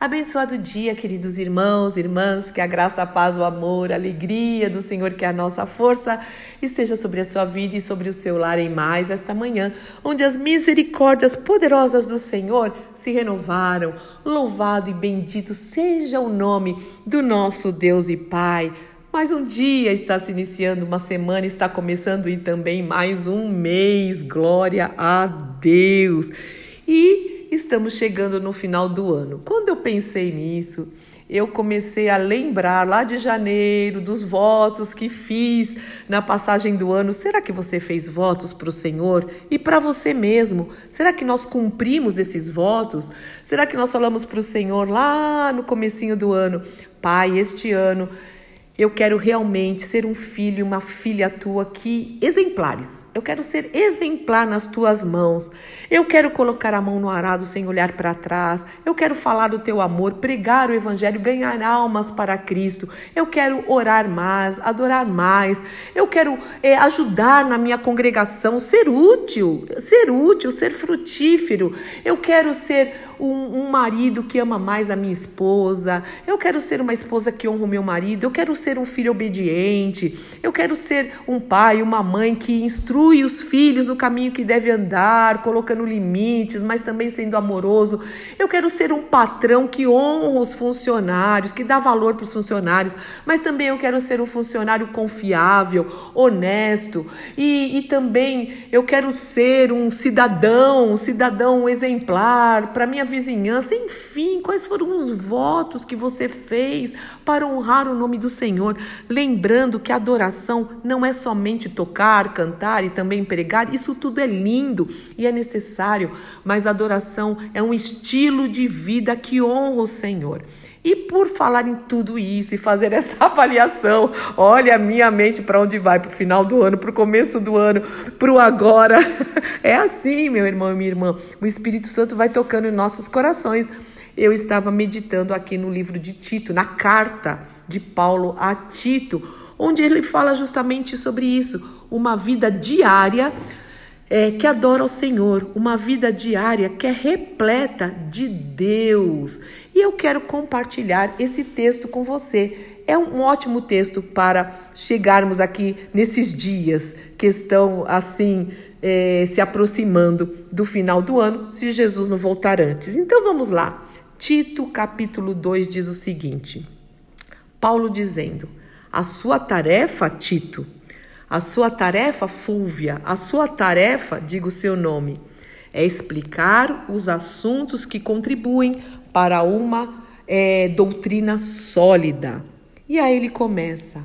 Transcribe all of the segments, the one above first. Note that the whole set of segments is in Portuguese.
Abençoado dia, queridos irmãos, irmãs, que a graça, a paz, o amor, a alegria do Senhor, que é a nossa força, esteja sobre a sua vida e sobre o seu lar em mais esta manhã, onde as misericórdias poderosas do Senhor se renovaram. Louvado e bendito seja o nome do nosso Deus e Pai. Mais um dia está se iniciando, uma semana está começando e também mais um mês. Glória a Deus. E estamos chegando no final do ano. Quando eu pensei nisso, eu comecei a lembrar lá de janeiro dos votos que fiz na passagem do ano. Será que você fez votos para o Senhor e para você mesmo? Será que nós cumprimos esses votos? Será que nós falamos para o Senhor lá no comecinho do ano, Pai, este ano eu quero realmente ser um filho uma filha tua que exemplares. Eu quero ser exemplar nas tuas mãos. Eu quero colocar a mão no arado sem olhar para trás. Eu quero falar do teu amor, pregar o evangelho, ganhar almas para Cristo. Eu quero orar mais, adorar mais. Eu quero é, ajudar na minha congregação, ser útil, ser útil, ser frutífero. Eu quero ser um, um marido que ama mais a minha esposa. Eu quero ser uma esposa que honra o meu marido. Eu quero ser um filho obediente. Eu quero ser um pai, uma mãe que instrui os filhos no caminho que deve andar, colocando limites, mas também sendo amoroso. Eu quero ser um patrão que honra os funcionários, que dá valor para os funcionários, mas também eu quero ser um funcionário confiável, honesto. E, e também eu quero ser um cidadão, um cidadão exemplar para minha vizinhança, enfim, quais foram os votos que você fez para honrar o nome do Senhor? Lembrando que adoração não é somente tocar, cantar e também pregar, isso tudo é lindo e é necessário, mas adoração é um estilo de vida que honra o Senhor. E por falar em tudo isso e fazer essa avaliação, olha a minha mente para onde vai, para o final do ano, para o começo do ano, para o agora. É assim, meu irmão e minha irmã. O Espírito Santo vai tocando em nossos corações. Eu estava meditando aqui no livro de Tito, na carta de Paulo a Tito, onde ele fala justamente sobre isso, uma vida diária é, que adora o Senhor, uma vida diária que é repleta de Deus. E eu quero compartilhar esse texto com você. É um ótimo texto para chegarmos aqui nesses dias que estão assim é, se aproximando do final do ano, se Jesus não voltar antes. Então vamos lá. Tito, capítulo 2, diz o seguinte: Paulo dizendo: A sua tarefa, Tito, a sua tarefa, Fúvia, a sua tarefa, diga o seu nome, é explicar os assuntos que contribuem para uma é, doutrina sólida. E aí ele começa: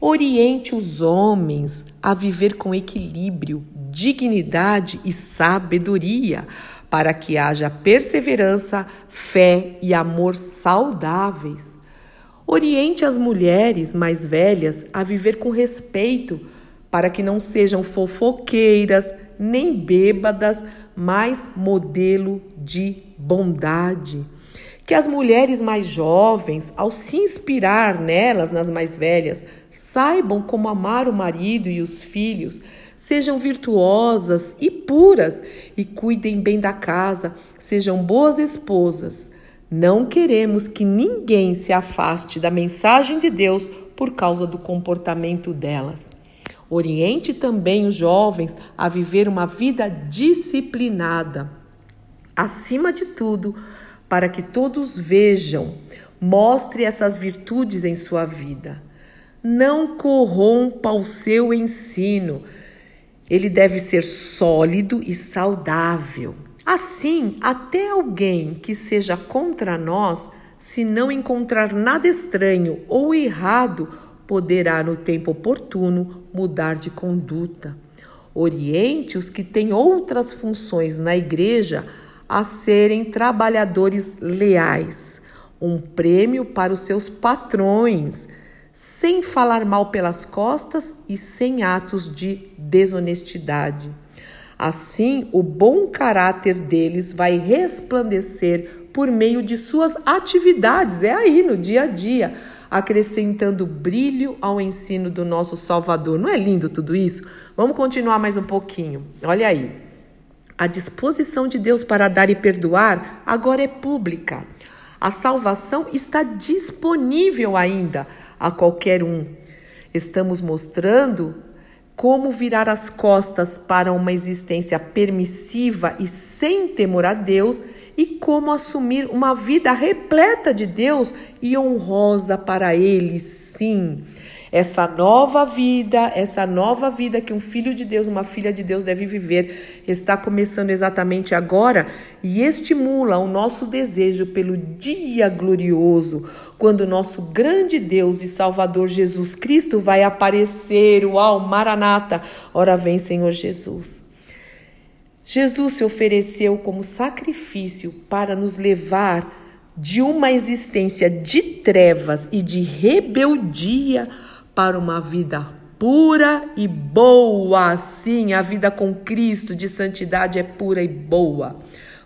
oriente os homens a viver com equilíbrio, dignidade e sabedoria, para que haja perseverança, fé e amor saudáveis. Oriente as mulheres mais velhas a viver com respeito para que não sejam fofoqueiras nem bêbadas, mas modelo de bondade. Que as mulheres mais jovens, ao se inspirar nelas, nas mais velhas, saibam como amar o marido e os filhos, sejam virtuosas e puras e cuidem bem da casa, sejam boas esposas. Não queremos que ninguém se afaste da mensagem de Deus por causa do comportamento delas. Oriente também os jovens a viver uma vida disciplinada. Acima de tudo, para que todos vejam, mostre essas virtudes em sua vida. Não corrompa o seu ensino. Ele deve ser sólido e saudável. Assim, até alguém que seja contra nós, se não encontrar nada estranho ou errado, poderá, no tempo oportuno, mudar de conduta. Oriente os que têm outras funções na igreja a serem trabalhadores leais, um prêmio para os seus patrões, sem falar mal pelas costas e sem atos de desonestidade. Assim, o bom caráter deles vai resplandecer por meio de suas atividades, é aí no dia a dia acrescentando brilho ao ensino do nosso Salvador. Não é lindo tudo isso? Vamos continuar mais um pouquinho. Olha aí. A disposição de Deus para dar e perdoar agora é pública. A salvação está disponível ainda a qualquer um. Estamos mostrando como virar as costas para uma existência permissiva e sem temor a Deus e como assumir uma vida repleta de Deus e honrosa para Ele, sim. Essa nova vida, essa nova vida que um filho de Deus, uma filha de Deus deve viver, está começando exatamente agora e estimula o nosso desejo pelo dia glorioso, quando nosso grande Deus e Salvador Jesus Cristo vai aparecer. Uau, Maranata! Ora vem, Senhor Jesus. Jesus se ofereceu como sacrifício para nos levar de uma existência de trevas e de rebeldia para uma vida pura e boa. Sim, a vida com Cristo de santidade é pura e boa,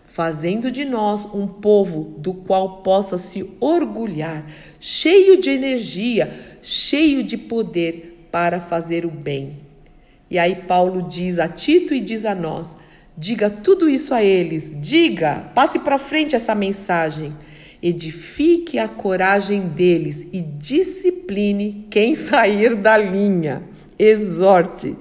fazendo de nós um povo do qual possa se orgulhar, cheio de energia, cheio de poder para fazer o bem. E aí Paulo diz a Tito e diz a nós: diga tudo isso a eles, diga, passe para frente essa mensagem edifique a coragem deles e discipline quem sair da linha. Exorte.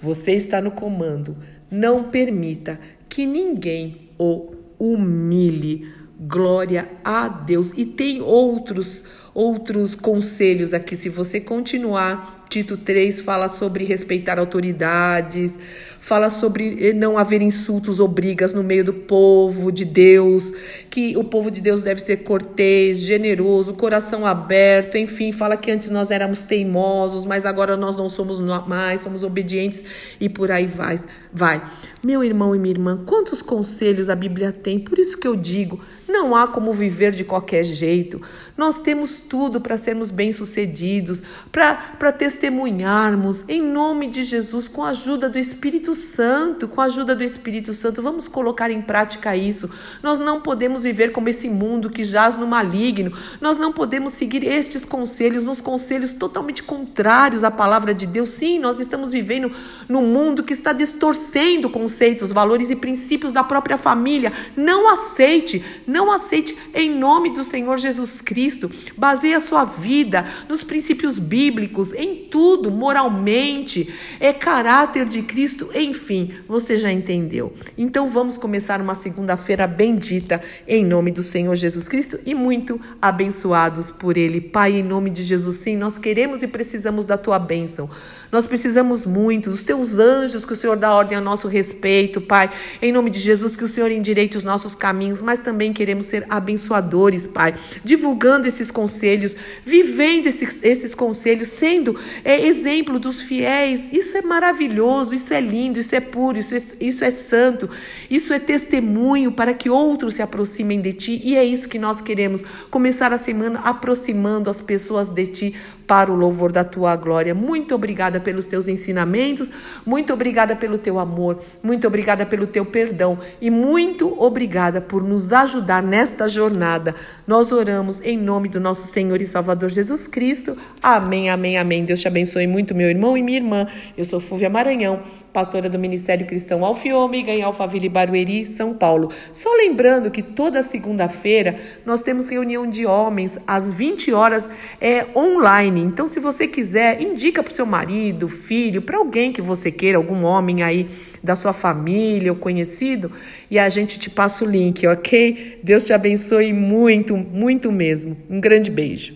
Você está no comando. Não permita que ninguém o humilhe. Glória a Deus. E tem outros outros conselhos aqui se você continuar Tito 3 fala sobre respeitar autoridades, fala sobre eh, não haver insultos ou brigas no meio do povo de Deus, que o povo de Deus deve ser cortês, generoso, coração aberto, enfim, fala que antes nós éramos teimosos, mas agora nós não somos mais, somos obedientes e por aí vai. vai. Meu irmão e minha irmã, quantos conselhos a Bíblia tem? Por isso que eu digo, não há como viver de qualquer jeito. Nós temos tudo para sermos bem-sucedidos, para testemunharmos em nome de Jesus, com a ajuda do Espírito Santo, com a ajuda do Espírito Santo. Vamos colocar em prática isso. Nós não podemos viver como esse mundo que jaz no maligno. Nós não podemos seguir estes conselhos, uns conselhos totalmente contrários à palavra de Deus. Sim, nós estamos vivendo num mundo que está distorcendo conceitos, valores e princípios da própria família. Não aceite, não aceite em nome do Senhor Jesus Cristo. Baseie a sua vida nos princípios bíblicos, em tudo, moralmente, é caráter de Cristo, enfim, você já entendeu. Então vamos começar uma segunda-feira bendita em nome do Senhor Jesus Cristo e muito abençoados por Ele. Pai, em nome de Jesus, sim, nós queremos e precisamos da tua bênção. Nós precisamos muito dos teus anjos que o Senhor dá ordem a nosso respeito, Pai. Em nome de Jesus, que o Senhor endireite os nossos caminhos, mas também queremos ser abençoadores, Pai, divulgando esses conselhos, vivendo esses, esses conselhos, sendo é, exemplo dos fiéis. Isso é maravilhoso, isso é lindo, isso é puro, isso é, isso é santo, isso é testemunho para que outros se aproximem de Ti e é isso que nós queremos. Começar a semana aproximando as pessoas de Ti para o louvor da Tua glória. Muito obrigada pelos Teus ensinamentos, muito obrigada pelo Teu amor, muito obrigada pelo Teu perdão e muito obrigada por nos ajudar nesta jornada. Nós oramos em nome do nosso Senhor e Salvador Jesus Cristo. Amém, amém, amém. Deus te abençoe muito, meu irmão e minha irmã. Eu sou Fúvia Maranhão pastora do Ministério Cristão Alfiômega em Alphaville Barueri, São Paulo. Só lembrando que toda segunda-feira nós temos reunião de homens às 20 horas é online. Então, se você quiser, indica para o seu marido, filho, para alguém que você queira, algum homem aí da sua família ou conhecido, e a gente te passa o link, ok? Deus te abençoe muito, muito mesmo. Um grande beijo.